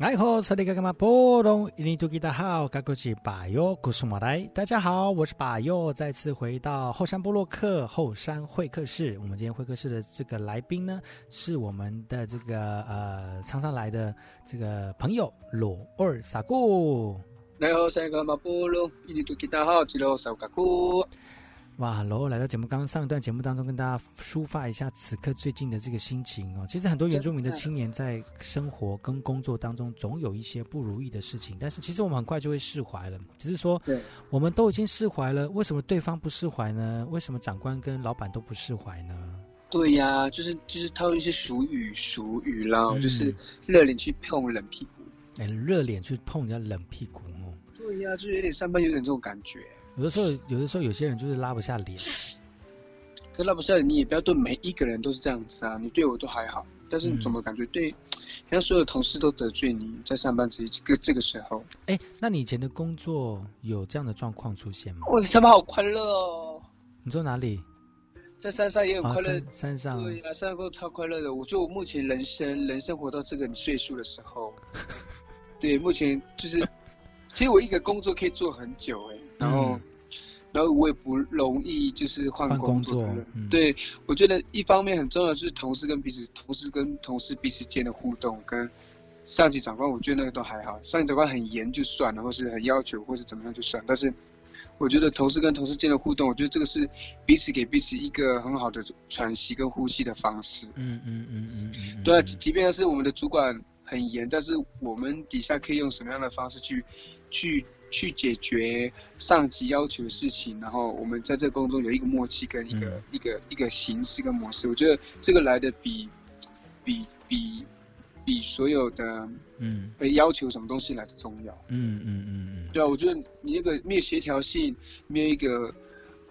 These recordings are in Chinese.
哎吼，萨利嘎嘎马波隆，印尼多吉达好，嘎古吉巴尤古苏马来，大家好，我是巴尤，再次回到后山部落客后山会客室。我们今天会客室的这个来宾呢，是我们的这个呃常常来的这个朋友罗二萨古。来好，萨利嘎马波隆，印尼多吉达好，吉罗萨嘎古。哇，罗来到节目，刚刚上一段节目当中跟大家抒发一下此刻最近的这个心情哦。其实很多原住民的青年在生活跟工作当中总有一些不如意的事情，但是其实我们很快就会释怀了。只是说，我们都已经释怀了，为什么对方不释怀呢？为什么长官跟老板都不释怀呢？对呀、啊，就是就是套一些俗语俗语啦，嗯、就是热脸去碰冷屁股。哎，热脸去碰人家冷屁股哦。对呀、啊，就是有点上班有点这种感觉。有的时候，有的时候，有些人就是拉不下脸。可拉不下脸，你也不要对每一个人都是这样子啊。你对我都还好，但是你怎么感觉对，好像所有同事都得罪你，在上班这这个这个时候。哎，那你以前的工作有这样的状况出现吗？我的上班好快乐哦。你坐哪里？在山上也很快乐。哦、山，上。对，山上都超快乐的。我觉得我目前人生人生活到这个岁数的时候，对，目前就是。其实我一个工作可以做很久哎，然后，嗯、然后我也不容易就是换工作。工作嗯、对，我觉得一方面很重要就是同事跟彼此，同事跟同事彼此间的互动，跟上级长官，我觉得那个都还好。上级长官很严就算了，或是很要求，或是怎么样就算。但是我觉得同事跟同事间的互动，我觉得这个是彼此给彼此一个很好的喘息跟呼吸的方式。嗯嗯嗯嗯嗯。对啊，即便是我们的主管很严，但是我们底下可以用什么样的方式去？去去解决上级要求的事情，然后我们在这个工作有一个默契跟一个、嗯、一个一个形式跟模式，我觉得这个来的比比比比所有的嗯被要求什么东西来的重要。嗯嗯嗯对啊，我觉得你那个没有协调性，没有一个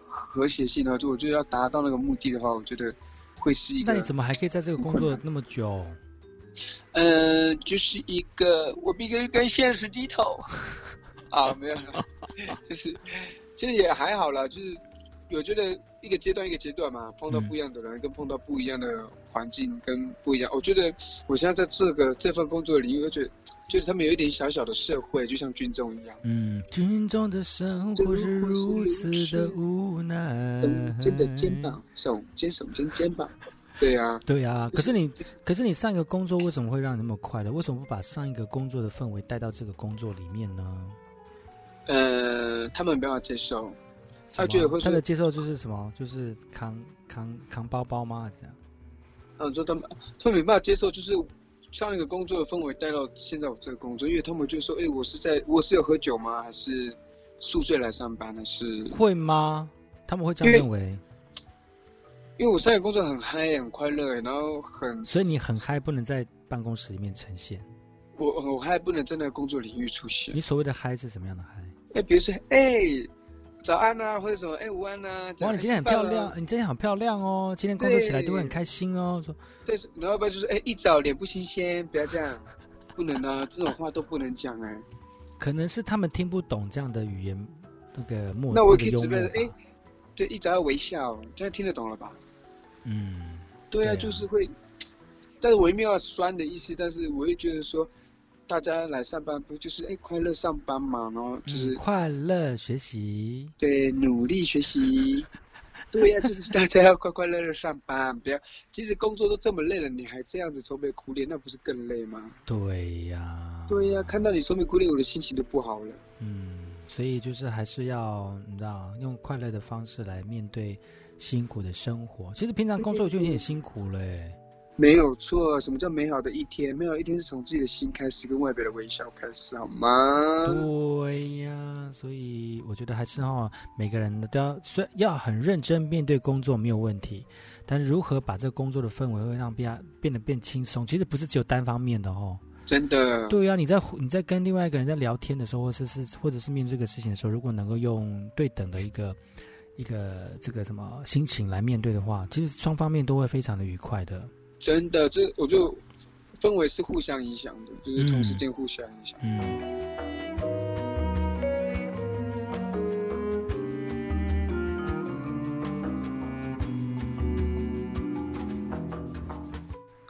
和谐性的话，就我觉得要达到那个目的的话，我觉得会是一个。那你怎么还可以在这个工作那么久？嗯、呃，就是一个我必须跟现实低头 啊，没有，就是其实也还好啦，就是我觉得一个阶段一个阶段嘛，碰到不一样的人，嗯、跟碰到不一样的环境跟不一样，我觉得我现在在这个这份工作的领域，我觉得就是他们有一点小小的社会，就像军中一样。嗯，军中的生活是如此的无奈，真的肩膀手肩手肩肩膀。对呀、啊，对呀、啊。可是你，可是你上一个工作为什么会让你那么快乐？为什么不把上一个工作的氛围带到这个工作里面呢？呃，他们没办法接受，他觉得会他的接受就是什么？就是扛扛扛包包吗？还是这样？嗯，说他们他们没办法接受，就是上一个工作的氛围带到现在我这个工作，因为他们就说：“哎，我是在我是有喝酒吗？还是宿醉来上班？还是会吗？”他们会这样认为。因为我上一个工作很嗨，很快乐，然后很，所以你很嗨，不能在办公室里面呈现。我我嗨，不能在那个工作领域出现。你所谓的嗨是什么样的嗨？哎，比如说，哎，早安啊，或者什么，哎，午安啊。哇，你今天很漂亮，你今天很漂亮哦，今天工作起来都会很开心哦。说，对，然后不然就是，哎，一早脸不新鲜，不要这样，不能啊，这种话都不能讲哎。可能是他们听不懂这样的语言，那个默，那我可以直接，哎，对，一早要微笑，这样听得懂了吧？嗯，对啊，就是会，但是我也没有酸的意思，但是我会觉得说，大家来上班不就是哎快乐上班嘛，然后就是、嗯、快乐学习，对，努力学习，对呀、啊，就是大家要快快乐乐上班，不要，即使工作都这么累了，你还这样子愁眉苦脸，那不是更累吗？对呀、啊，对呀、啊，看到你愁眉苦脸，我的心情都不好了。嗯，所以就是还是要你知道，用快乐的方式来面对。辛苦的生活，其实平常工作就已经很辛苦了。没有错，什么叫美好的一天？美好的一天是从自己的心开始，跟外表的微笑开始，好吗？对呀，所以我觉得还是哈，每个人都要虽要很认真面对工作没有问题，但是如何把这个工作的氛围会让变变得变轻松，其实不是只有单方面的哦。真的。对呀，你在你在跟另外一个人在聊天的时候，或者是或者是面对这个事情的时候，如果能够用对等的一个。一个这个什么心情来面对的话，其实双方面都会非常的愉快的。真的，这我就氛围是互相影响的，就是同时间互相影响。嗯。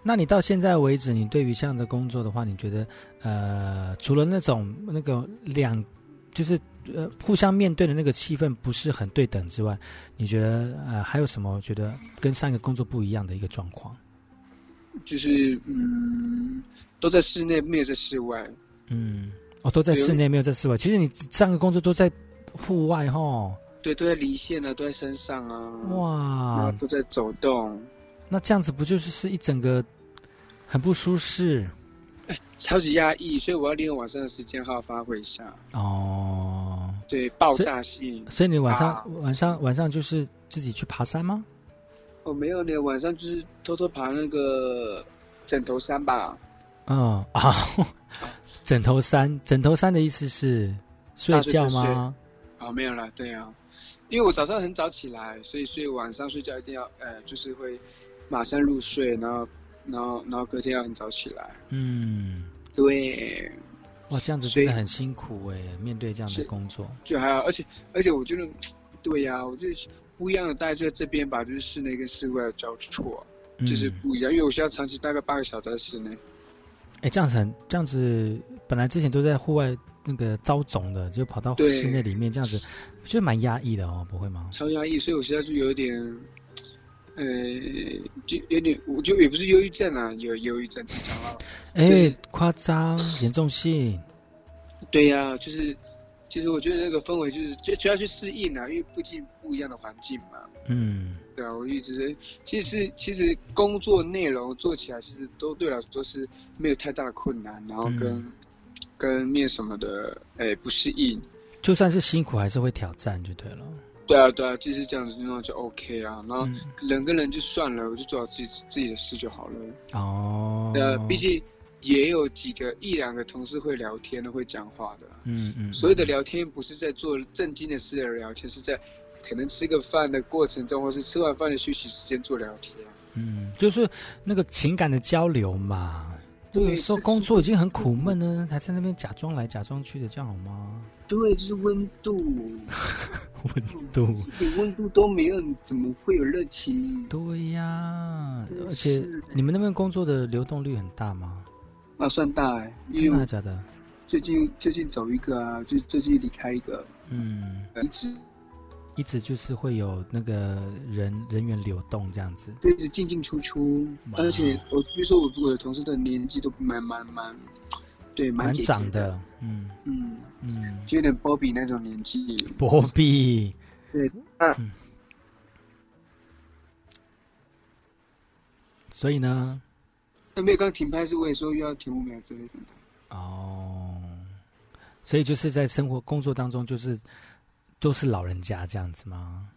那你到现在为止，你对于这样的工作的话，你觉得呃，除了那种那个两，就是呃互相面对的那个气氛不是很对等之外，你觉得呃还有什么觉得跟上一个工作不一样的一个状况？就是嗯，都在室内，没有在室外。嗯，哦，都在室内，没有在室外。其实你上个工作都在户外哈。对，都在离线啊，都在身上啊。哇，都在走动。那这样子不就是是一整个很不舒适？哎，超级压抑，所以我要利用晚上的时间好好发挥一下。哦，对，爆炸性。所以，所以你晚上、啊、晚上晚上就是自己去爬山吗？哦，没有呢，晚上就是偷偷爬那个枕头山吧。嗯啊，枕头山，枕头山的意思是睡觉吗？哦，没有了，对啊，因为我早上很早起来，所以所以晚上睡觉一定要，呃，就是会。马上入睡，然后，然后，然后隔天要很早起来。嗯，对。哇，这样子真的很辛苦哎，面对这样的工作。就还好，而且而且我觉得，对呀、啊，我觉得不一样的待就在这边吧，就是室内跟室外的交错，嗯、就是不一样。因为我现在长期大概八个小时在室内。哎，这样子很，这样子本来之前都在户外那个遭肿的，就跑到室内里面，这样子，就蛮压抑的哦，不会吗？超压抑，所以我现在就有点。呃，就有点，我就也不是忧郁症啊，有忧郁症正常啊。哎、夸张，严重性。对呀、啊，就是，其实我觉得那个氛围就是，就就要去适应啊，因为毕竟不一样的环境嘛。嗯，对啊，我一直，其实其实工作内容做起来，其实都对我来说是没有太大的困难，然后跟、嗯、跟面什么的，哎，不适应。就算是辛苦，还是会挑战，就对了。对啊，对啊，就是这样子，那就 OK 啊。然后人跟人就算了，嗯、我就做好自己自己的事就好了。哦，呃，毕竟也有几个一两个同事会聊天的，会讲话的。嗯嗯。所有的聊天不是在做正经的事而聊天，是在可能吃个饭的过程中，或是吃完饭的休息时间做聊天。嗯，就是那个情感的交流嘛。对，说工作已经很苦闷呢，还在那边假装来假装去的，这样好吗？对，就是温度，温度，连温度都没有，你怎么会有热情？对呀，而且你们那边工作的流动率很大吗？啊，算大哎，真的假的？最近最近走一个啊，就最近离开一个，嗯，一直。一直就是会有那个人人员流动这样子，对，是进进出出，而且我比如说我我的同事的年纪都蛮蛮蛮，对，蛮长的，嗯。嗯嗯，就有点波比那种年纪，波比，对，啊、嗯，所以呢，那没有刚停拍是为说又要停五秒之类的，哦，所以就是在生活工作当中就是。都是老人家这样子吗？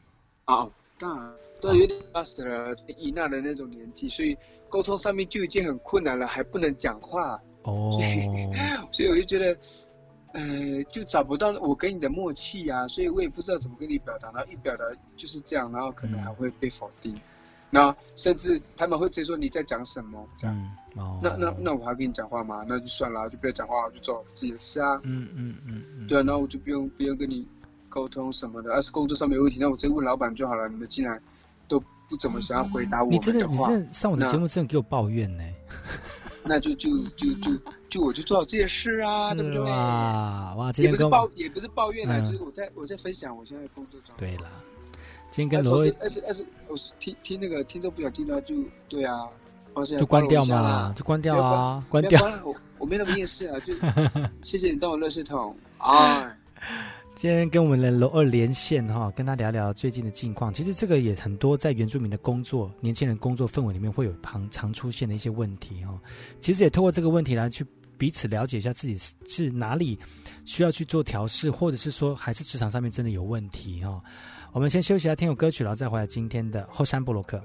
哦，当然，都有点 master 了，伊娜的那种年纪，所以沟通上面就已经很困难了，还不能讲话。哦，所以，所以我就觉得，呃，就找不到我跟你的默契啊，所以我也不知道怎么跟你表达，然后一表达就是这样，然后可能还会被否定，嗯、然后甚至他们会直接说你在讲什么这样。嗯哦、那那那我还跟你讲话吗？那就算了，就不要讲话，我就做自己的事啊。嗯嗯嗯嗯。对啊，然后我就不用不用跟你。沟通什么的，要是工作上没有问题，那我直接问老板就好了。你们竟然都不怎么想要回答我的话，你真的，你真的上我的节目，真的给我抱怨呢？那就就就就就我就做好这些事啊，对不对？哇，也不是抱也不是抱怨啊，嗯、就是我在我在分享我现在的工作状态。对啦，今天跟罗威，而是而是我是听听那个听众不想听的话，就对啊，就关掉嘛，就关掉啊，关掉。我我没那么厌世啊，就 谢谢你当我垃圾桶啊。今天跟我们的罗二连线哈，跟他聊聊最近的近况。其实这个也很多在原住民的工作、年轻人工作氛围里面会有常常出现的一些问题哈。其实也透过这个问题来去彼此了解一下自己是哪里需要去做调试，或者是说还是职场上面真的有问题哦。我们先休息一下，听首歌曲，然后再回来今天的后山布洛克。